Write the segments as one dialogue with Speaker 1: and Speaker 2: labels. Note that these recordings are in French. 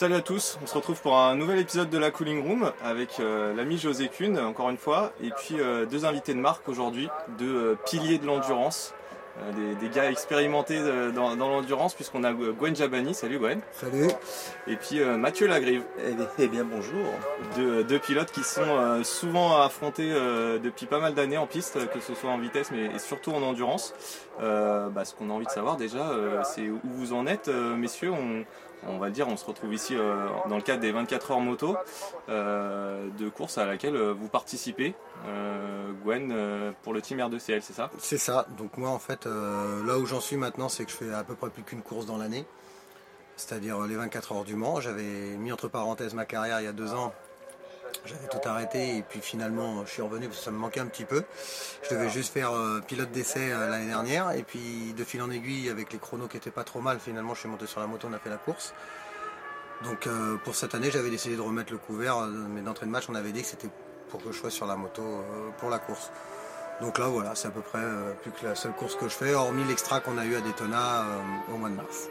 Speaker 1: Salut à tous, on se retrouve pour un nouvel épisode de la Cooling Room avec euh, l'ami José Kuhn, encore une fois, et puis euh, deux invités de marque aujourd'hui, deux euh, piliers de l'endurance, des, des, gars expérimentés dans, dans l'endurance, puisqu'on a Gwen Jabani, salut Gwen.
Speaker 2: Salut.
Speaker 1: Et puis Mathieu Lagrive.
Speaker 3: Eh bien, eh bien bonjour.
Speaker 1: Deux, deux, pilotes qui sont souvent affrontés depuis pas mal d'années en piste, que ce soit en vitesse, mais surtout en endurance. Bah, ce qu'on a envie de savoir déjà, c'est où vous en êtes, messieurs. On, on va dire, on se retrouve ici euh, dans le cadre des 24 heures moto euh, de course à laquelle euh, vous participez, Gwen, pour le team R2CL, c'est ça?
Speaker 2: C'est ça. Donc moi, en fait, là où j'en suis maintenant, c'est que je fais à peu près plus qu'une course dans l'année, c'est-à-dire les 24 heures du Mans. J'avais mis entre parenthèses ma carrière il y a deux ans j'avais tout arrêté et puis finalement je suis revenu parce que ça me manquait un petit peu. Je devais juste faire euh, pilote d'essai euh, l'année dernière et puis de fil en aiguille avec les chronos qui étaient pas trop mal, finalement je suis monté sur la moto, on a fait la course. Donc euh, pour cette année j'avais décidé de remettre le couvert, mais d'entrée de match on avait dit que c'était pour que je sois sur la moto pour la course. Donc là voilà, c'est à peu près plus que la seule course que je fais, hormis l'extra qu'on a eu à Daytona au mois de mars.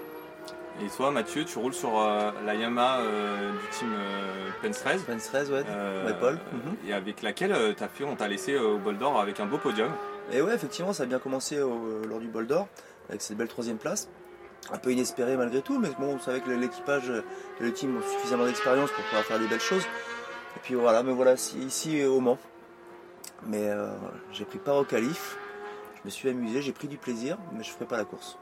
Speaker 1: Et toi, Mathieu, tu roules sur euh, la Yamaha euh, du team euh, Pence 13.
Speaker 3: Pence 13, ouais, Paul.
Speaker 1: Mhm. Et avec laquelle as fait, on t'a laissé au bol d'or avec un beau podium.
Speaker 3: Et ouais, effectivement, ça a bien commencé lors du bol d'or, avec cette belle troisième place. Un peu inespéré malgré tout, mais bon, on savait que l'équipage et le team ont suffisamment d'expérience pour pouvoir faire des belles choses. Et puis voilà, me voilà ici au Mans. Mais j'ai pris part au calife, je me suis amusé, j'ai pris du plaisir, mais je ne ferai pas la course.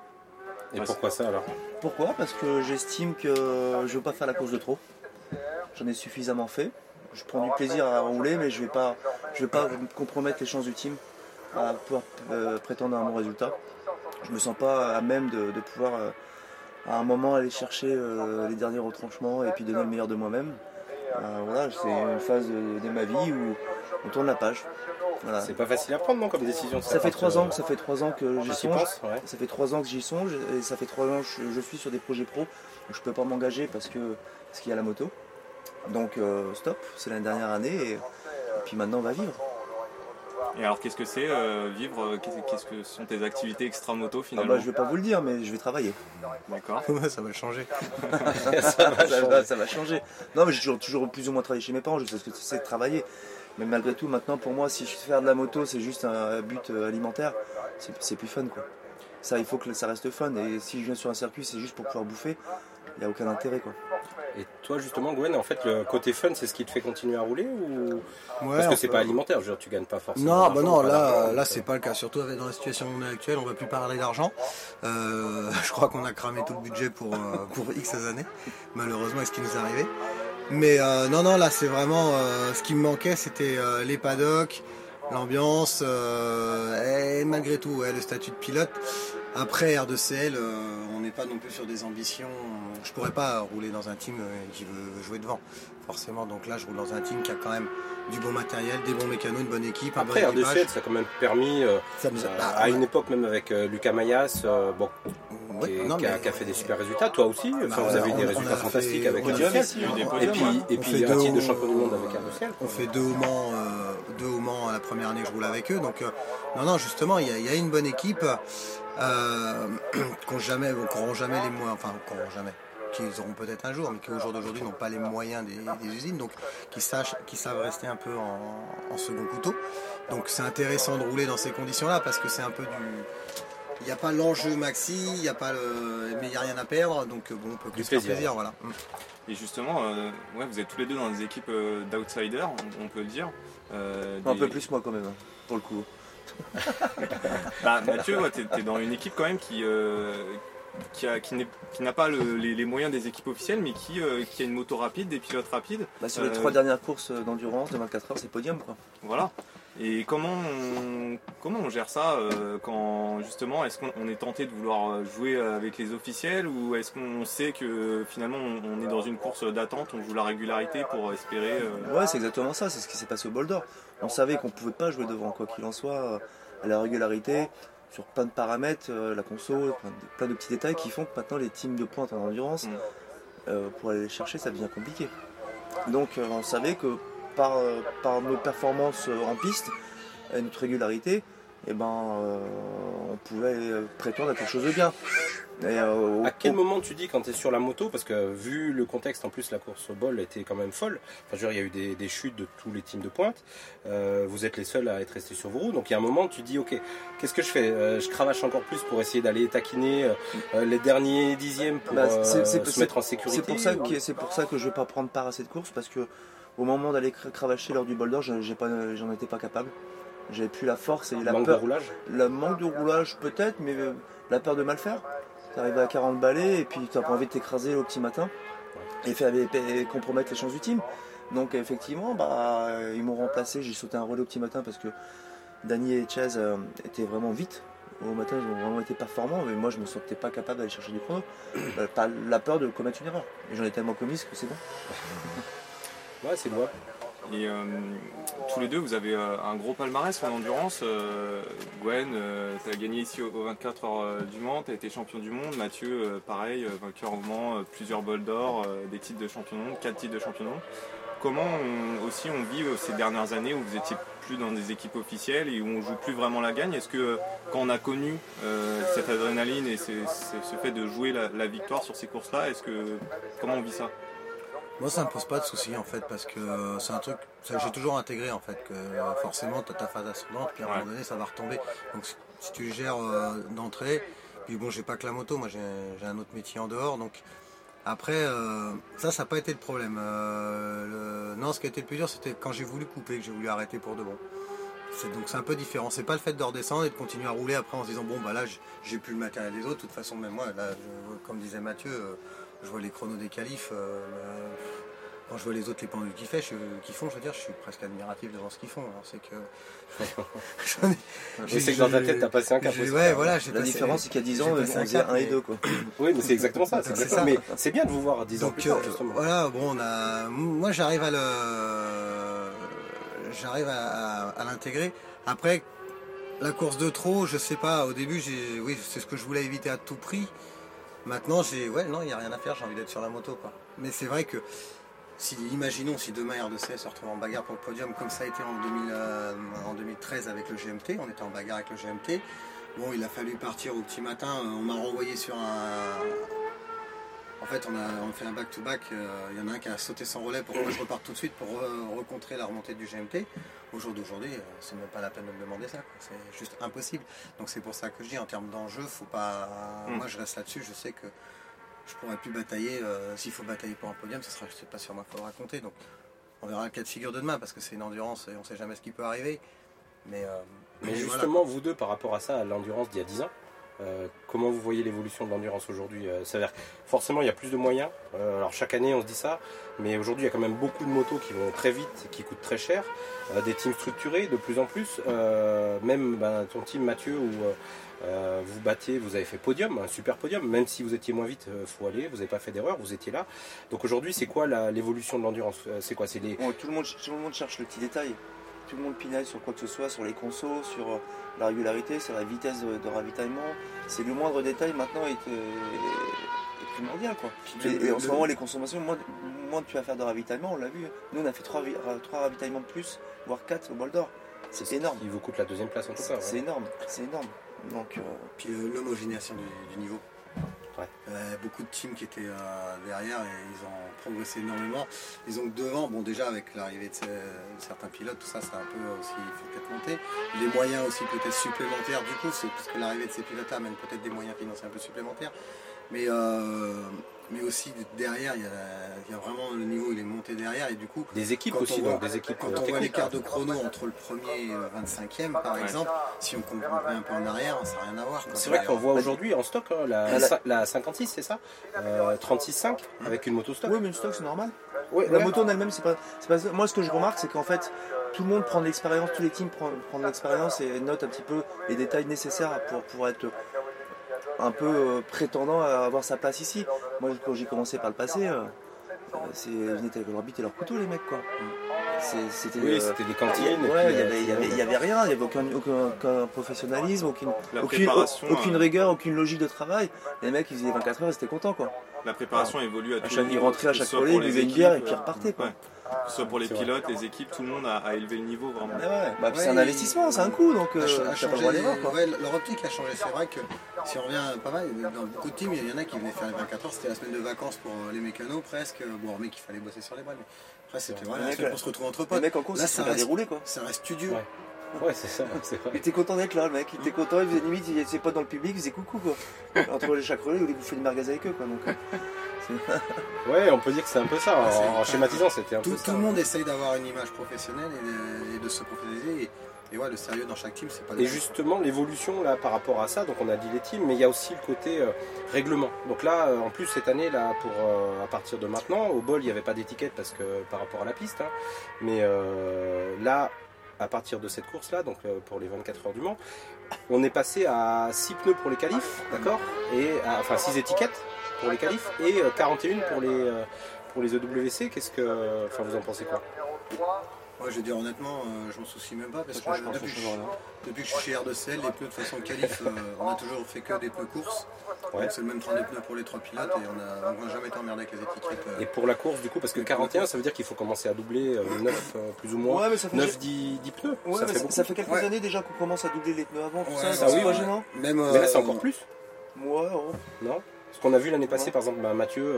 Speaker 1: Et pourquoi ça alors
Speaker 3: Pourquoi? Parce que j'estime que je ne veux pas faire la course de trop. J'en ai suffisamment fait. Je prends du plaisir à rouler, mais je ne vais, pas, vais pas compromettre les chances du team à pouvoir euh, prétendre à un bon résultat. Je ne me sens pas à même de, pouvoir euh, à un moment aller chercher euh, les derniers retranchements et puis donner le meilleur de moi-même. voilà, c'est une phase de, ma vie où on tourne la page.
Speaker 1: C'est pas facile à prendre non comme décision.
Speaker 3: Ça, fait trois ans, ça fait trois ans que j'y songe. Ça fait trois ans que j'y songe et ça fait trois ans que je, suis sur des projets pro. Donc je peux pas m'engager parce que ce qu'il y a la moto. Donc euh, stop, c'est la dernière année et, puis maintenant on va vivre.
Speaker 1: Et alors qu'est-ce que c'est euh, vivre euh, Qu'est-ce que sont tes activités extra-moto ah finalement
Speaker 3: bah, Je vais pas vous le dire, mais je vais travailler.
Speaker 1: D'accord.
Speaker 2: ça va changer.
Speaker 3: ça, va, changer. ça, va, changer. Non, mais j'ai toujours, toujours plus ou moins travaillé chez mes parents. Je sais ce que c'est de travailler. Mais malgré tout, maintenant, pour moi, si je fais de la moto, c'est juste un but euh, alimentaire, c'est plus fun, quoi. Ça, il faut que ça reste fun. Et si je viens sur un circuit, c'est juste pour pouvoir bouffer, il n'y a aucun intérêt, quoi.
Speaker 1: Et toi, justement, Gwen, en fait, le côté fun, c'est ce qui te fait continuer à rouler ou parce que c'est pas alimentaire, je veux dire, tu gagnes pas forcément.
Speaker 2: Non, bah non, là, là, c'est pas le cas. Surtout dans la situation actuelle, on va plus parler d'argent. Euh, je crois qu'on a cramé tout le budget pour euh, pour X années, malheureusement, est ce qui nous est arrivé. Mais euh, non, non, là, c'est vraiment euh, ce qui me manquait, c'était euh, les paddocks, l'ambiance, et malgré tout, le statut de pilote. Après R2CL, on n'est pas non plus sur des ambitions. Je pourrais pas rouler dans un team qui veut jouer devant, forcément. Donc là, je roule dans un team qui a quand même du bon matériel, des bons mécanos, une bonne équipe.
Speaker 1: Après, R2CL, ça a quand même permis, à une époque même avec Lucas Mayas, bon, qui, a, fait des super résultats. Toi aussi, bah, vous avez eu des résultats fantastiques avec Podium, et puis, et puis un titre de champion du monde avec Ardociel.
Speaker 2: On fait deux au Mans, euh, deux au Mans la première année que je roule avec eux. Donc, euh, non, non, justement, il y, a une bonne équipe euh, qu'on jamais, jamais les moyens, enfin, qu'on jamais qu'ils auront peut-être un jour, mais qui au jour d'aujourd'hui n'ont pas les moyens des, usines, donc qui, sachent, qui savent rester un peu en, en second couteau. Donc c'est intéressant de rouler dans ces conditions-là parce que c'est un peu du, il n'y a pas l'enjeu maxi, il n'y a pas le... mais il n'y a rien à perdre, donc euh, bon, on peut plus faire plaisir. Voilà.
Speaker 1: Et justement, euh, ouais, vous êtes tous les deux dans des équipes euh, d'outsiders, on, peut le dire.
Speaker 3: Un peu plus moi quand même, hein, pour le coup.
Speaker 1: bah, Mathieu, tu es, dans une équipe quand même qui, qui, qui n'a pas les, moyens des équipes officielles, mais qui, qui, a une moto rapide, des pilotes rapides.
Speaker 3: Bah, sur les trois dernières courses d'endurance de 24 heures, c'est podium. Quoi.
Speaker 1: Voilà. Et comment on, comment on gère ça euh, quand justement est-ce qu'on est tenté de vouloir jouer avec les officiels ou est-ce qu'on sait que finalement on est dans une course d'attente, on joue la régularité pour espérer
Speaker 3: euh, Ouais c'est exactement ça, c'est ce qui s'est passé au bol d'or. On savait qu'on pouvait pas jouer devant quoi qu'il en soit euh, à la régularité, sur plein de paramètres, la conso, plein de, petits détails qui font que maintenant les teams de pointe en endurance, mm. pour aller les chercher ça devient compliqué. Donc on savait que par, nos performances en piste et notre régularité, et ben, euh, on pouvait prétendre à quelque chose de bien.
Speaker 4: Euh, à quel moment tu dis quand tu es sur la moto Parce que vu le contexte, en plus la course au bol était quand même folle. Enfin, je il y a eu des, chutes de tous les teams de pointe. Euh, vous êtes les seuls à être restés sur vos roues. Donc il y a un moment, tu dis ok, qu'est-ce que je fais? Je cravache encore plus pour essayer d'aller taquiner les derniers dixièmes pour bah, se mettre en sécurité.
Speaker 3: C'est pour ça que c'est pour ça que je vais pas prendre part à cette course parce que au moment d'aller cravacher lors du bol d'or, j'en étais pas capable. J'avais plus la force et la
Speaker 4: manque
Speaker 3: peur.
Speaker 4: de roulage
Speaker 3: Le manque de roulage peut-être, mais euh, la peur de mal faire. T'arrives à 40 balais et puis t'as pas envie de t'écraser au petit matin et, faire, compromettre les chances du team. Donc effectivement, bah, ils m'ont remplacé, j'ai sauté un relais au petit matin parce que Danny et Chaz euh, étaient vraiment vite. Au matin, ils ont vraiment été performants, mais moi je me sentais pas capable d'aller chercher du chrono. Euh, la peur de commettre une erreur. Et j'en ai tellement commis que c'est bon.
Speaker 4: ouais, c'est moi.
Speaker 1: Et euh, tous les deux, vous avez euh, un gros palmarès en endurance. Euh, Gwen, tu as gagné ici aux 24 heures du Mans, tu as été champion du monde. Mathieu, pareil, vainqueur au Mans, plusieurs bols d'or, des titres de champion du monde, 4 titres de champion du monde. Comment aussi on vit ces dernières années où vous étiez plus dans des équipes officielles et où on joue plus vraiment la gagne? Est-ce que quand on a connu cette adrénaline et ce, fait de jouer la, la victoire sur ces courses-là, est-ce que comment on vit ça?
Speaker 2: Moi, ça me pose pas de soucis en fait, parce que euh, c'est un truc, j'ai toujours intégré en fait, que euh, forcément tu as ta phase ascendante, puis à un moment donné ça va retomber. Donc si tu gères euh, d'entrée, puis bon, j'ai pas que la moto, moi j'ai un autre métier en dehors, donc après, ça, ça n'a pas été le problème. Non, ce qui a été le plus dur, c'était quand j'ai voulu couper, que j'ai voulu arrêter pour de bon. Donc c'est un peu différent. C'est pas le fait de redescendre et de continuer à rouler après en se disant bon bah là j'ai plus le matériel des autres. De toute façon même moi là, comme disait Mathieu, je vois les chronos des qualifs. Euh, quand je vois les autres, les pendules qu'ils font, je veux dire, je suis presque admiratif devant ce qu'ils font. C'est que.
Speaker 4: je sais que dans ta tête, t'as passé un cap.
Speaker 2: Ouais, voilà,
Speaker 3: La différence, c'est qu'il y a 10 ans, on faisait 1 et 2. Quoi.
Speaker 4: oui, mais c'est exactement ça. ça. Mais c'est bien de vous voir à 10 ans plus tard, justement.
Speaker 2: Voilà, bon, on a... moi, j'arrive à le. J'arrive à, à l'intégrer. Après, la course de trop, je sais pas, au début, oui, c'est ce que je voulais éviter à tout prix. Maintenant, j'ai, ouais, non, il n'y a rien à faire, j'ai envie d'être sur la moto, quoi. Mais c'est vrai que, si, imaginons si demain R2C se retrouve en bagarre pour le podium, comme ça a été en, 2013 euh, avec le GMT, on était en bagarre avec le GMT. Bon, il a fallu partir au petit matin, euh, on m'a renvoyé sur un, en fait, on a, fait un back-to-back. Euh, il y en a un qui a sauté son relais pour que je reparte tout de suite pour recontrer la remontée du GMT. Au jour d'aujourd'hui, euh, c'est même pas la peine de me demander ça. C'est juste impossible. Donc c'est pour ça que je dis en termes d'enjeu, faut pas. Mm. Moi, je reste là-dessus. Je sais que je pourrais plus batailler. Euh, s'il faut batailler pour un podium, ce sera, pas sur moi qu'il faudra compter. Donc on verra le cas de figure de demain parce que c'est une endurance et on sait jamais ce qui peut arriver. Mais,
Speaker 4: mais, justement, vous deux, par rapport à ça, à l'endurance d'il y a 10 ans, euh, comment vous voyez l'évolution de l'endurance aujourd'hui euh, C'est-à-dire forcément il y a plus de moyens. Euh, alors chaque année on se dit ça, mais aujourd'hui il y a quand même beaucoup de motos qui vont très vite, qui coûtent très cher, des teams structurés de plus en plus. même ben, ton team Mathieu où vous battiez, vous avez fait podium, un super podium, même si vous étiez moins vite, faut aller, vous n'avez pas fait d'erreur, vous étiez là. Donc aujourd'hui c'est quoi l'évolution de l'endurance C'est quoi? C'est les...
Speaker 3: tout, le monde, tout le monde cherche le petit détail tout le monde pinaille sur quoi que ce soit, sur les consos, sur euh, la régularité, sur la vitesse de, ravitaillement. C'est le moindre détail maintenant est, euh, primordial. Quoi. Et, en ce moment, les consommations, moins, moins tu vas faire de ravitaillement, on l'a vu. Nous, on a fait trois, trois ravitaillements de plus, voire quatre au bol d'or. C'est énorme.
Speaker 4: Il vous coûte la deuxième place en tout cas.
Speaker 3: C'est énorme, c'est énorme. Donc, euh,
Speaker 2: Puis l'homogénéation du, niveau. Euh, beaucoup de teams qui étaient euh, derrière et ils ont progressé énormément. Ils ont devant, bon déjà avec l'arrivée de, certains pilotes, tout ça, ça a un peu aussi fait peut-être monter. Les moyens aussi peut-être supplémentaires du coup, c'est parce que l'arrivée de ces pilotes amène peut-être des moyens financiers un peu supplémentaires. Mais euh, mais aussi derrière, il y, a, vraiment le niveau, il est monté derrière et du coup.
Speaker 4: Des équipes aussi, donc des équipes.
Speaker 2: Quand on voit l'écart de chrono entre le premier et le 25e, par exemple, si on compte un peu en arrière, ça n'a rien à voir.
Speaker 4: C'est vrai qu'on voit aujourd'hui en stock hein, la, 56, c'est ça 36.5 euh, avec une moto stock.
Speaker 3: Oui, mais une stock, c'est normal. la moto en elle-même, c'est pas, pas, Moi, ce que je remarque, c'est qu'en fait, tout le monde prend de l'expérience, tous les teams prennent, de l'expérience et notent un petit peu les détails nécessaires pour, pour être un peu euh, prétendant à avoir sa place ici. Moi, quand j'ai commencé par le passé, euh, c'est ils venaient avec leur bite et leur couteau, les mecs, quoi.
Speaker 4: C'était oui, c'était des cantines.
Speaker 3: il n'y avait, rien, il n'y avait aucun, aucun, professionnalisme, aucune, aucune, aucune, euh, rigueur, aucune logique de travail. Les mecs, ils faisaient 24 heures, ils étaient contents, quoi.
Speaker 1: La préparation évolue à,
Speaker 3: à chaque, Ils rentraient à chaque fois, ils buvaient une bière et puis ils repartaient, quoi.
Speaker 1: Que ce soit pour les
Speaker 4: vrai.
Speaker 1: pilotes, les équipes, tout le monde a, a élevé le niveau vraiment.
Speaker 3: Ouais, ouais. Bah,
Speaker 2: Ouais,
Speaker 3: c'est un investissement, c'est un coût, donc euh,
Speaker 2: a
Speaker 3: pas le droit
Speaker 2: ouais, leur optique a changé. C'est vrai que si on revient pas mal, dans beaucoup de teams, il y en a qui venaient faire les 24 heures, c'était la semaine de vacances pour euh, les mécanos presque. Bon, hormis qu'il fallait bosser sur les mais après c'était voilà, pour se retrouver entre
Speaker 3: Les
Speaker 2: potes.
Speaker 3: mecs en course,
Speaker 2: Là, ça reste-
Speaker 3: déroulés quoi.
Speaker 2: Ça reste studieux.
Speaker 4: Ouais. C'est ça, c'est vrai.
Speaker 3: Il était content d'être là, le mec. Il était content, il faisait limite, il ses potes dans le public, il faisait coucou quoi. Entre les chaque relais, il voulait bouffer une merguez avec eux quoi. Donc, euh,
Speaker 4: Ouais, on peut dire que c'est un peu ça.
Speaker 2: Ouais, c'est-
Speaker 4: En, en schématisant, c'était un
Speaker 2: Tout,
Speaker 4: peu
Speaker 2: tout
Speaker 4: ça.
Speaker 2: le monde essaye d'avoir une image professionnelle et de, et de se professionnaliser. Et, et ouais, le sérieux dans chaque team, c'est pas le
Speaker 4: Et
Speaker 2: même.
Speaker 4: justement, l'évolution là par rapport à ça, donc on a dit les teams, mais il y a aussi le côté euh, règlement. Donc là, euh, en plus cette année, là, pour euh, à partir de maintenant, au bol, il n'y avait pas d'étiquette parce que par rapport à la piste, hein. mais euh, là, à partir de cette course-là, donc euh, pour les 24 heures du Mans, on est passé à 6 pneus pour les qualifs, d'accord, et enfin 6 étiquettes pour les qualifs et euh, 41 pour les euh, pour les EWC. Qu'est-ce que, enfin, vous en pensez quoi?
Speaker 2: Moi, je vais dire honnêtement, euh, je m'en soucie même pas parce que
Speaker 3: je pense
Speaker 2: depuis,
Speaker 3: change rien.
Speaker 2: depuis que je suis chez R2CL, les pneus de façon qualif, euh, on a toujours fait que des pneus courses.
Speaker 4: Ouais.
Speaker 2: C'est le même train de pneus pour les trois pilotes et on a- on n'a jamais été emmerdé avec les étiquettes. euh.
Speaker 4: Et pour la course, du coup, parce que 41, ça veut dire qu'il faut commencer à doubler 9 plus ou moins.
Speaker 3: Ouais, mais ça fait,
Speaker 4: 9 10, 10 pneus,
Speaker 3: ouais,
Speaker 4: ça
Speaker 3: mais
Speaker 4: fait
Speaker 3: ça, fait quelques
Speaker 2: Ouais.
Speaker 3: années déjà qu'on commence à doubler les pneus avant, tout
Speaker 2: Ouais,
Speaker 3: ça,
Speaker 2: ça,
Speaker 3: c'est
Speaker 4: oui,
Speaker 3: pas
Speaker 4: oui.
Speaker 3: gênant
Speaker 2: Même,
Speaker 4: Mais là, c'est
Speaker 2: euh,
Speaker 4: encore plus,
Speaker 3: Ouais, oh.
Speaker 4: non? Parce qu'on a vu l'année passée, par exemple, bah, Mathieu, euh,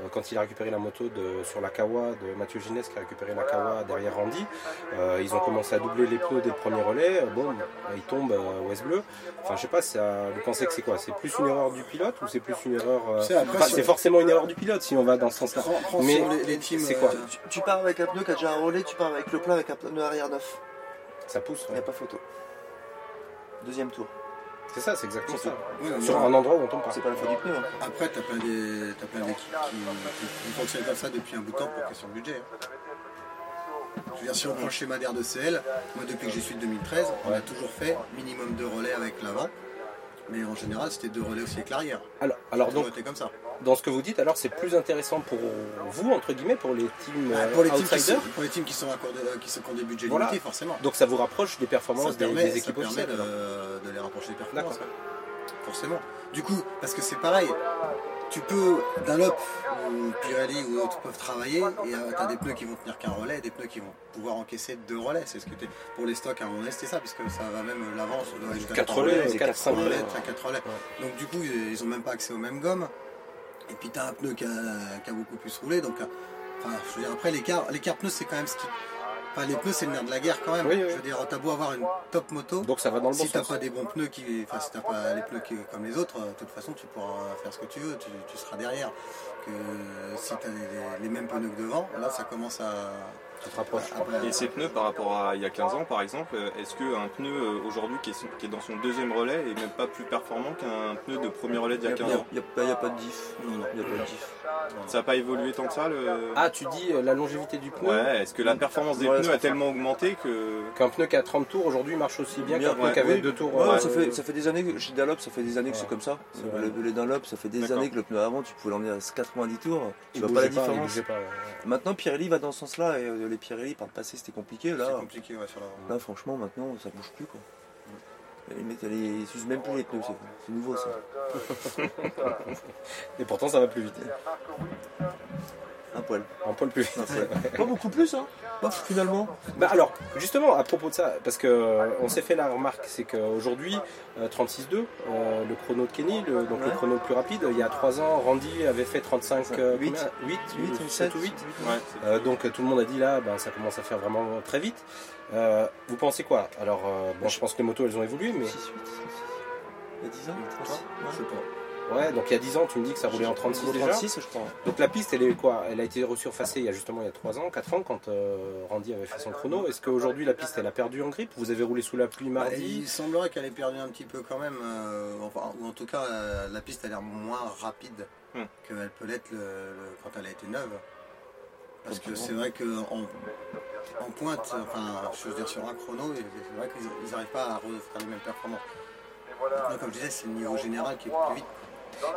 Speaker 4: euh, quand il a récupéré la moto de, sur la Kawa, de Mathieu Ginès qui a récupéré la Kawa derrière Randy, euh, ils ont commencé à doubler les pneus dès le premier relais. Euh, Bon, bah, ils tombent euh, West Bleu. Enfin, je sais pas, ça, vous pensez que c'est quoi? C'est plus une erreur du pilote ou c'est plus une erreur. euh, enfin, c'est forcément une erreur du pilote si on va dans ce sens-là. Mais c'est quoi?
Speaker 3: Tu, tu pars avec un pneu qui a déjà un relais, tu pars avec le plein avec un pneu arrière neuf.
Speaker 4: Ça pousse.
Speaker 3: Il n'y a pas photo. Deuxième tour.
Speaker 4: C'est ça, c'est exactement ça.
Speaker 2: oui,
Speaker 4: Sur un endroit où on tombe pas.
Speaker 3: C'est pas la faute du pneu. hein.
Speaker 2: Après, t'as plein des- t'as plein d'équipes qui, fonctionnent comme ça depuis un bout de temps pour question de budget. hein. Je veux dire, si on prend le schéma d'R2CL, moi depuis que j'y suis de 2013, on a toujours fait minimum deux relais avec l'avant. Mais en général, c'était deux relais aussi avec l'arrière.
Speaker 4: Alors, alors donc,
Speaker 2: comme ça.
Speaker 4: dans ce que vous dites, alors c'est plus intéressant pour vous, entre guillemets, pour les teams
Speaker 2: Bah,
Speaker 4: euh,
Speaker 2: pour, les teams sont, pour les teams qui sont, à court de- qui sont qui ont des budgets
Speaker 4: Voilà.
Speaker 2: limités, forcément.
Speaker 4: Donc ça vous rapproche des performances des,
Speaker 2: permet,
Speaker 4: des
Speaker 2: ça
Speaker 4: équipes
Speaker 2: permet de, de les rapprocher des performances. Forcément. Du coup, parce que c'est pareil, tu peux, Dunlop ou Pirelli ou autres peuvent travailler et tu as des pneus qui vont tenir qu'un relais et des pneus qui vont pouvoir encaisser deux relais. C'est ce que t'es- pour les stocks à un moment donné, c'était ça, puisque ça va même l'avance jusqu'à
Speaker 4: 4
Speaker 2: trois
Speaker 4: relais,
Speaker 3: c'est
Speaker 4: 4,
Speaker 3: quatre
Speaker 4: 5
Speaker 2: relais,
Speaker 4: relais.
Speaker 2: quatre relais. Donc du coup, ils ont même pas accès aux mêmes gommes. Et puis tu as un pneu qui a, qui a beaucoup plus roulé. Donc, euh, enfin, je veux dire, après, l'écart, c'est quand même ce qui. Enfin, les pneus, c'est le nerf de la guerre quand même.
Speaker 4: Oui, oui.
Speaker 2: Je veux dire, t'as beau avoir une top moto.
Speaker 4: Donc ça va dans le bon
Speaker 2: Si t'as pas des bons pneus qui, enfin si t'as pas les pneus qui, comme les autres, euh, de toute façon tu pourras faire ce que tu veux, tu, tu seras derrière. Que si t'as les, les mêmes pneus que devant, là ça commence à.
Speaker 4: Tu te rapproches.
Speaker 1: Et ces pneus par rapport à il y a 15 ans par exemple, est-ce qu'un pneu euh, aujourd'hui qui est, qui est dans son deuxième relais est même pas plus performant qu'un pneu de premier relais d'il y a 15 ans?
Speaker 3: Il n'y a, pas de diff.
Speaker 2: Non, non.
Speaker 3: Il n'y a pas de diff.
Speaker 1: Ça n'a pas évolué tant que ça le...
Speaker 4: Ah, tu dis euh, la longévité du pneu?
Speaker 1: Ouais, est-ce que la performance des pneus a tellement augmenté que...
Speaker 4: Qu'un pneu qui a 30 tours aujourd'hui marche aussi bien
Speaker 3: Bien,
Speaker 4: qu'un pneu
Speaker 1: ouais.
Speaker 4: qui avait
Speaker 3: Oui.
Speaker 4: 2 tours.
Speaker 3: Ouais,
Speaker 4: euh,
Speaker 3: ça, fait, ça fait des années que chez Dunlop, ça fait des années que c'est comme ça. Le, les Dunlop, ça fait des années que le pneu avant, tu pouvais l'emmener à 90 tours. Tu
Speaker 4: il
Speaker 3: vois pas la différence.
Speaker 4: bougeait pas, ouais.
Speaker 3: Maintenant, Pirelli va dans ce sens-là et les Pirelli par le passé c'était compliqué.
Speaker 2: C'est
Speaker 3: Là,
Speaker 2: compliqué ouais, sur l'avant.
Speaker 3: là, franchement, maintenant ça bouge plus quoi. Les mecs, ils s'usent même plus les pneus, c'est c'est nouveau ça.
Speaker 4: Et pourtant ça va plus vite.
Speaker 3: Un poil.
Speaker 4: Un poil plus vite.
Speaker 3: Un poil. pas beaucoup plus, hein. Pas finalement.
Speaker 4: Bah alors, justement, à propos de ça, parce que euh, on s'est fait la remarque, c'est qu'aujourd'hui, euh, 36.2, euh, le chrono de Kenny, le- donc le chrono le plus rapide, il y a 3 ans, Randy avait fait 35, euh,
Speaker 3: Huit.
Speaker 4: combien 8,
Speaker 3: 8 ou
Speaker 4: 7
Speaker 3: 7
Speaker 4: ou 8.
Speaker 1: Ouais, c'est-
Speaker 4: Euh, donc tout le monde a dit là, ben, ça commence à faire vraiment très vite. Euh, vous pensez quoi? Alors, euh, bon, je pense que les motos elles ont évolué, mais
Speaker 3: 6, 8, 6, 6. Il y a 10 ans, 36.
Speaker 2: Je sais pas.
Speaker 4: Ouais, donc il y a 10 ans, tu me dis que ça roulait en 36
Speaker 3: Au
Speaker 4: déjà.
Speaker 3: 36, je crois.
Speaker 4: Donc la piste, elle est quoi? Elle a été resurfacée il y a justement il y a 3 ans, 4 ans, quand euh, Randy avait fait son chrono. Est-ce qu'aujourd'hui la piste, elle a perdu en grip Vous avez roulé sous la pluie
Speaker 2: Bah,
Speaker 4: mardi?
Speaker 2: il semblerait qu'elle ait perdu un petit peu quand même, euh, enfin, ou en tout cas euh, la piste a l'air moins rapide
Speaker 1: Hmm.
Speaker 2: qu'elle peut l'être le- le- quand elle a été neuve. Parce que c'est vrai qu'en en pointe, enfin je veux dire sur un chrono, c'est vrai qu'ils n'arrivent pas à refaire les mêmes performances. Maintenant, comme je disais, c'est le niveau général qui est plus vite.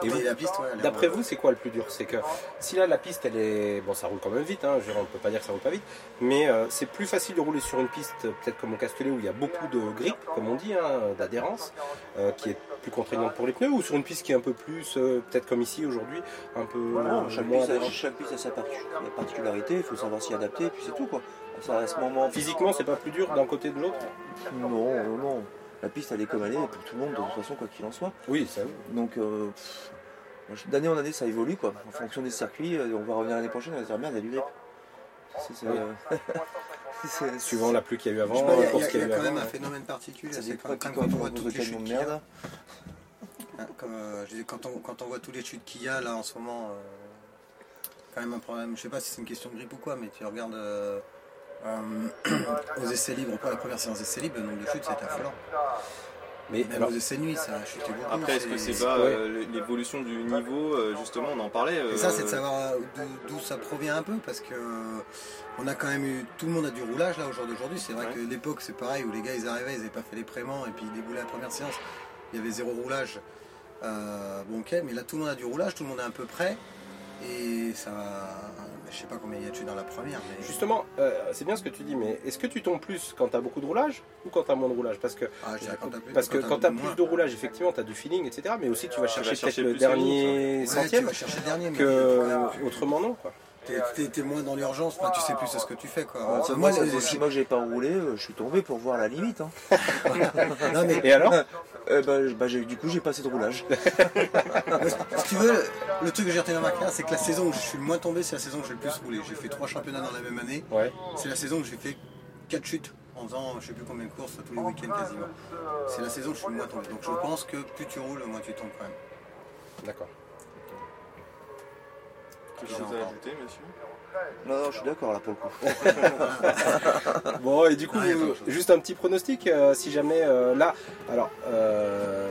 Speaker 4: Et
Speaker 2: la piste, ouais, est-
Speaker 4: D'après vous, c'est quoi le plus dur? C'est que si là la piste, elle est. Bon, ça roule quand même vite, hein, je on ne peut pas dire que ça roule pas vite, mais euh, c'est plus facile de rouler sur une piste, peut-être comme au Castellet, où il y a beaucoup de grip, comme on dit, hein, d'adhérence, euh, qui est plus contraignante pour les pneus, ou sur une piste qui est un peu plus, euh, peut-être comme ici aujourd'hui, un peu
Speaker 3: Non, chaque,
Speaker 4: moins
Speaker 3: piste, a-
Speaker 4: adhérente
Speaker 3: chaque piste a sa partic- particularité, il faut savoir s'y adapter, et puis c'est tout quoi. Ça, à ce moment,
Speaker 4: Physiquement, c'est pas plus dur d'un côté ou de l'autre?
Speaker 3: Non, non, non. La piste elle est comme elle est pour tout le monde de toute façon quoi qu'il en soit.
Speaker 4: Oui, ça.
Speaker 3: Donc euh, d'année en année ça évolue quoi. En fonction des circuits, euh, on va revenir l'année prochaine, on va se dire merde, il y a du grip. C'est- c'est,
Speaker 4: Oui.
Speaker 3: euh, c'est-
Speaker 4: Suivant la pluie qu'il y a eu avant,
Speaker 2: il y a- y a,
Speaker 4: qu'il y
Speaker 2: il
Speaker 4: a
Speaker 2: y a
Speaker 4: eu
Speaker 2: quand même
Speaker 4: avant.
Speaker 2: un phénomène particulier. C'est quand,
Speaker 3: quand
Speaker 2: quand on voit toutes les chutes
Speaker 3: de
Speaker 2: qu'il y a,
Speaker 3: merde.
Speaker 2: hein, comme, euh, je dis, quand, on, quand on voit toutes les chutes qu'il y a là en ce moment, euh, quand même un problème. Je sais pas si c'est une question de grippe ou quoi, mais tu regardes aux essais libres, pas la première séance d'essais libres, le nombre de chutes c'était affolant.
Speaker 4: Mais
Speaker 2: Même
Speaker 4: alors,
Speaker 2: aux essais nuit, ça a chuté beaucoup.
Speaker 1: Après, est-ce que c'est pas euh, l'évolution du niveau euh, Justement, on en parlait.
Speaker 2: Et
Speaker 1: euh,
Speaker 2: ça, c'est de savoir euh, d'où- ça provient un peu, parce que euh, on a quand même eu, tout le monde a du roulage là au jour d'aujourd'hui. C'est vrai
Speaker 1: Ouais.
Speaker 2: que l'époque, c'est pareil, où les gars ils arrivaient, ils n'avaient pas fait les préments, et puis ils déboulaient la première séance, il y avait zéro roulage. Euh, bon, ok, mais là tout le monde a du roulage, tout le monde est à peu près, et ça, je sais pas combien il y a chutes dans la première, mais
Speaker 4: justement, euh, c'est bien ce que tu dis, mais est-ce que tu tombes plus quand tu as beaucoup de roulage ou quand tu as moins de roulage? Parce que
Speaker 2: Ah, quand t'as plus-
Speaker 4: Parce que quand tu as plus de roulage, effectivement, tu as du feeling, etc. Mais aussi, tu vas chercher
Speaker 1: chercher
Speaker 4: peut-être le dernier
Speaker 2: Ouais, tu
Speaker 4: centième
Speaker 2: vas chercher le dernier, mais
Speaker 4: que autrement non. Quoi.
Speaker 2: T'es- moins dans l'urgence, enfin, tu sais plus ce que tu fais quoi.
Speaker 3: Ah, ça,
Speaker 2: moi,
Speaker 3: moi, moi que j'ai pas roulé, euh, je suis tombé pour voir la limite. hein.
Speaker 2: non, mais
Speaker 4: Et alors?
Speaker 3: Euh, bah, bah, du coup j'ai pas assez de roulage.
Speaker 2: Si tu veux, le truc que j'ai retenu dans ma carrière, c'est que la saison où je suis le moins tombé, c'est la saison où j'ai le plus roulé. J'ai fait trois championnats dans la même année.
Speaker 4: Ouais.
Speaker 2: C'est la saison où j'ai fait quatre chutes en faisant je sais plus combien de courses tous les week-ends quasiment. C'est la saison où je suis le moins tombé. Donc je pense que plus tu roules, moins tu tombes quand même.
Speaker 4: D'accord.
Speaker 1: Quelque chose à ajouter, monsieur
Speaker 3: Non, non, je suis d'accord là pour le coup.
Speaker 4: Bon, et du coup,
Speaker 2: Ah,
Speaker 4: juste un petit pronostic, euh, si jamais euh, là, alors, euh,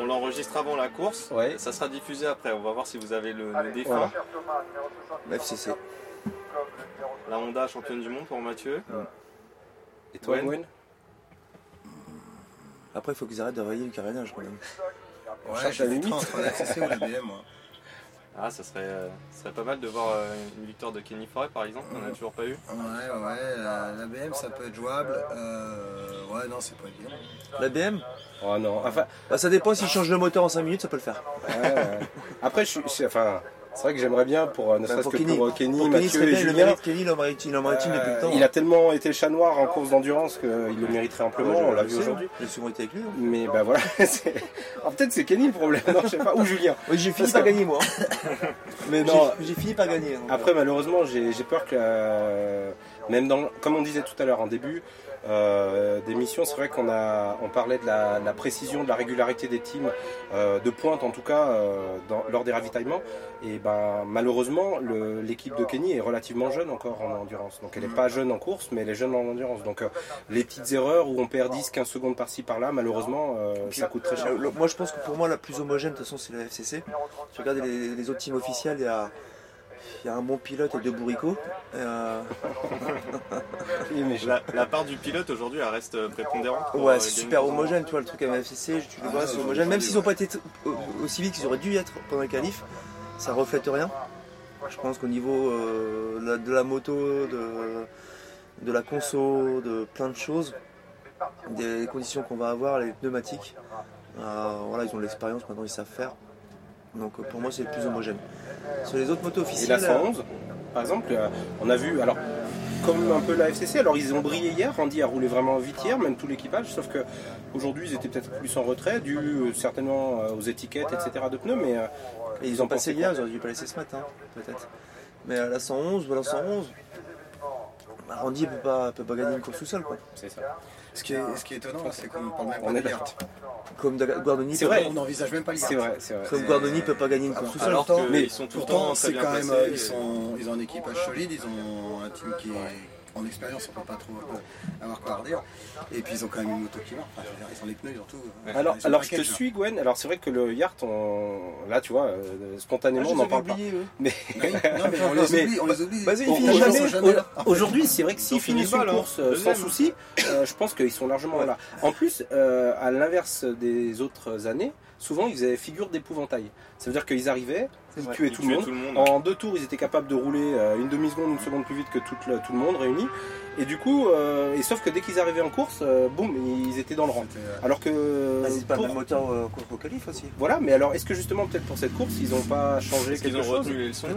Speaker 1: On l'enregistre avant la course.
Speaker 4: ouais,
Speaker 1: Ça sera diffusé après. On va voir si vous avez le, le défunt.
Speaker 4: Voilà.
Speaker 3: La FCC.
Speaker 1: La Honda championne du monde pour Mathieu.
Speaker 4: et toi. Gwen
Speaker 3: Après, il faut qu'ils arrêtent de rayer le carénage quand même.
Speaker 2: Ouais, entre la CC ou la BM moi.
Speaker 1: Ah, ça serait, euh, ça serait pas mal de voir euh, une victoire de Kenny Forêt par exemple. On n'a toujours pas eu.
Speaker 2: Ouais, ouais, la, la BM ça peut être jouable. Euh, ouais, non, c'est pas évident.
Speaker 3: La BM
Speaker 4: Oh non, enfin,
Speaker 3: bah, Ça dépend s'ils changent le moteur en 5 minutes, ça peut le faire.
Speaker 4: ouais, ouais. après, je suis, je suis- enfin, c'est vrai que j'aimerais bien pour, euh, ne serait-ce
Speaker 3: pour
Speaker 4: que
Speaker 3: Kenny.
Speaker 4: pour euh, Kenny,
Speaker 3: Pour Kenny,
Speaker 4: Mathieu
Speaker 3: serait
Speaker 4: et
Speaker 3: il le
Speaker 4: Julien.
Speaker 3: mérite. Kenny, il en mérite, il en mérite une depuis le
Speaker 4: Euh,
Speaker 3: temps.
Speaker 4: il a tellement été chat noir en course d'endurance qu'il le mériterait amplement,
Speaker 3: Ouais, je-
Speaker 4: on l'a vu aujourd'hui.
Speaker 3: J'ai souvent été avec lui. hein.
Speaker 4: Mais bah voilà, Alors, peut-être c'est Kenny le problème, non, je sais pas, ou Julien.
Speaker 3: Oui, j'ai fini par gagner moi.
Speaker 4: Mais non,
Speaker 3: J'ai fini par gagner. hein.
Speaker 4: après malheureusement j'ai peur que, euh, même dans, comme on disait tout à l'heure en début euh, d'émission, c'est vrai qu'on a, on parlait de la, précision, de la régularité des teams, euh, de pointe en tout cas, euh, dans- lors des ravitaillements. Et ben malheureusement l'équipe de Kenny est relativement jeune encore en endurance. Donc elle n'est pas jeune en course, mais elle est jeune en endurance. Donc les petites erreurs où on perd 10-15 secondes par-ci par-là, malheureusement ça coûte très cher.
Speaker 3: Moi, je pense que pour moi, la plus homogène, de toute façon, c'est la FCC. Tu regardes les, les autres teams officiels, il y a, il y a un bon pilote et deux bourricots. Euh,
Speaker 4: Oui, mais je-
Speaker 1: La, la part du pilote aujourd'hui, elle reste euh, prépondérante.
Speaker 3: ouais,
Speaker 1: euh,
Speaker 3: c'est super homogène, tu vois, le truc avec la FCC, tu le
Speaker 2: Ah,
Speaker 3: vois, c'est homogène. Même s'ils n'ont pas été aussi vite qu'ils auraient dû être pendant les qualifs, ça reflète rien. Je pense qu'au niveau euh, la- de la moto, de, de la conso, de plein de choses, des conditions qu'on va avoir, les pneumatiques, euh, voilà, ils ont l'expérience, maintenant ils savent faire. Donc pour moi, c'est le plus homogène. Sur les autres motos
Speaker 4: Et
Speaker 3: officielles.
Speaker 4: la 111, par exemple, euh, on a vu, alors, comme un peu la FCC, alors ils ont brillé hier, Randy a roulé vraiment vite hier, même tout l'équipage, sauf que aujourd'hui ils étaient peut-être plus en retrait, dû euh, certainement euh, aux étiquettes, etc. de pneus, mais euh,
Speaker 3: Et ils ont passé hier, ils auraient dû pas laisser ce matin, peut-être. Mais à la 111, voilà 111, bah, Randy peut pas, peut pas gagner une course tout seul. Quoi.
Speaker 4: c'est ça.
Speaker 2: Ce qui est, ce qui est étonnant, c'est qu'on parle même
Speaker 4: On
Speaker 2: pas.
Speaker 3: Comme Guardoni,
Speaker 4: C'est
Speaker 3: peut-
Speaker 4: vrai.
Speaker 2: On n'envisage même pas le
Speaker 4: C'est vrai, c'est vrai.
Speaker 3: comme Guardoni peut pas gagner une course tout seul.
Speaker 1: Alors
Speaker 2: Pourtant,
Speaker 1: qu'ils
Speaker 2: mais
Speaker 1: sont tout le temps très bien
Speaker 2: quand même, euh, ils, sont, ils ont un équipage solide, ils ont un team qui est en expérience, on peut pas trop euh, avoir quoi redire. Et puis ils ont quand même une moto qui marche. Enfin, ils ont les pneus surtout. euh,
Speaker 4: Alors, alors je te
Speaker 2: hein.
Speaker 4: suis, Gwen. Alors, c'est vrai que le Yacht, on... là, tu vois, euh, spontanément,
Speaker 3: Ah,
Speaker 4: on n'en parle pas.
Speaker 3: oubliés, eux.
Speaker 4: Mais
Speaker 2: Oui, non, mais on les oublie. On les oublie. On- on
Speaker 3: jamais.
Speaker 2: jamais.
Speaker 4: Aujourd'hui, c'est vrai que s'ils finissent une
Speaker 1: hein.
Speaker 4: course euh, sans
Speaker 1: Deuxième.
Speaker 4: souci, euh, je pense qu'ils sont largement là. En plus, à l'inverse des autres années, souvent ils faisaient figure d'épouvantail. Ça veut dire qu'ils arrivaient, ils tuaient
Speaker 1: Ils
Speaker 4: tout le
Speaker 1: tuaient
Speaker 4: monde.
Speaker 1: tout le monde.
Speaker 4: En deux tours, ils étaient capables de rouler euh, une demi-seconde, une seconde plus vite que tout le, tout le monde réuni. Et du coup, euh, et sauf que dès qu'ils arrivaient en course, euh, boum, ils étaient dans le rang. Alors que.
Speaker 3: Bah, c'est pas le
Speaker 4: pour-
Speaker 3: même moteur euh, qu'au qualif aussi.
Speaker 4: Voilà, mais alors est-ce que justement, peut-être pour cette course, ils n'ont pas changé
Speaker 1: Est-ce qu'ils
Speaker 4: quelque
Speaker 1: ont
Speaker 4: chose
Speaker 1: retenu les leçons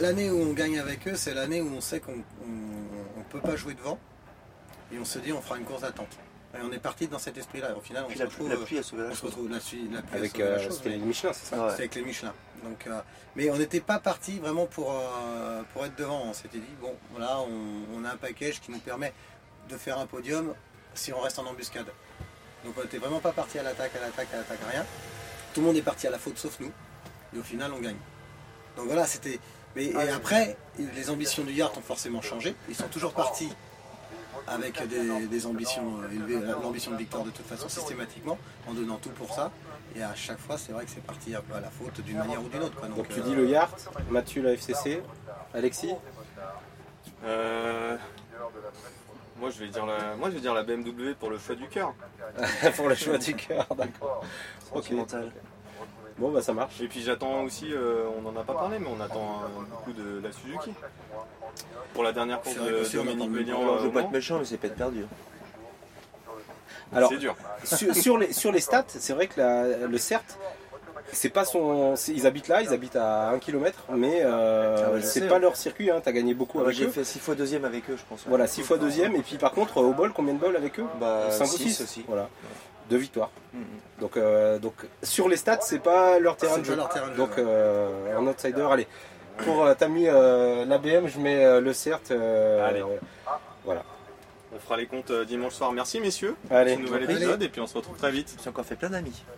Speaker 2: l'année où on gagne avec eux, c'est l'année où on sait qu'on on, on peut pas jouer devant. Et on se dit on fera une course d'attente. Et on est parti dans cet esprit-là. Au final, on
Speaker 3: Puis
Speaker 2: se
Speaker 3: la,
Speaker 2: retrouve,
Speaker 3: la pluie a sauvé la
Speaker 2: on se retrouve la, pluie
Speaker 4: Avec euh, c'était les Michelin, c'est ça
Speaker 3: Ouais.
Speaker 2: c'était avec les Michelin. Donc, euh, mais on n'était pas parti vraiment pour, euh, pour être devant. On s'était dit bon, voilà, on, on a un package qui nous permet de faire un podium si on reste en embuscade. Donc on n'était vraiment pas parti à l'attaque, à l'attaque, à l'attaque, à rien. Tout le monde est parti à la faute sauf nous. Et au final, on gagne. Donc voilà, c'était. Mais et après, les ambitions du Yard ont forcément changé. Ils sont toujours partis avec des, des ambitions euh, élevées, l'ambition de victoire de toute façon systématiquement, en donnant tout pour ça. Et à chaque fois, c'est vrai que c'est parti un peu à la faute d'une manière ou d'une autre. quoi.
Speaker 4: Donc tu
Speaker 2: euh,
Speaker 4: dis le Yacht, Mathieu la FCC, Alexis
Speaker 1: Euh, Moi je vais dire la, moi je vais dire la BMW pour le choix du cœur.
Speaker 4: pour le choix du cœur, d'accord. Ok.
Speaker 3: Sentimental.
Speaker 4: Bon bah ça marche.
Speaker 1: Et puis j'attends aussi, euh, on n'en a pas parlé, mais on attend euh, beaucoup de la Suzuki. Pour la dernière course de Dominique Mélian,
Speaker 3: Alors, je
Speaker 1: euh,
Speaker 3: veux pas être méchant, mais c'est peut-être perdu.
Speaker 4: Alors
Speaker 1: c'est dur.
Speaker 4: sur, sur les, sur les stats, c'est vrai que la- le CERT, c'est pas son. Ils habitent là, ils habitent à 1 km, mais euh,
Speaker 3: Ah ouais,
Speaker 4: c'est pas
Speaker 3: ouais.
Speaker 4: leur circuit, hein, t'as gagné beaucoup
Speaker 3: Ouais,
Speaker 4: avec
Speaker 3: J'ai
Speaker 4: eux.
Speaker 3: fait 6 fois deuxième avec eux, je pense.
Speaker 4: Voilà, 6 fois deuxième, et puis par contre au bol, combien de bols avec eux?
Speaker 3: Bah,
Speaker 4: 5 ou
Speaker 3: six
Speaker 4: 6
Speaker 3: aussi.
Speaker 4: Voilà. Deux victoires.
Speaker 3: Mhm.
Speaker 4: Donc, euh, donc sur les stats, c'est pas leur terrain de
Speaker 2: pas
Speaker 4: jeu.
Speaker 2: leur terrain de jeu,
Speaker 4: Donc euh, en outsider, allez. Pour euh, t'as mis euh, l'ABM, je mets euh, le CERT. euh,
Speaker 1: Allez.
Speaker 4: voilà.
Speaker 1: On fera les comptes euh, dimanche soir. Merci messieurs.
Speaker 4: Allez.
Speaker 1: C'est un nouvel
Speaker 2: Allez.
Speaker 1: épisode et puis on se retrouve très vite.
Speaker 3: J'ai encore fait plein d'amis.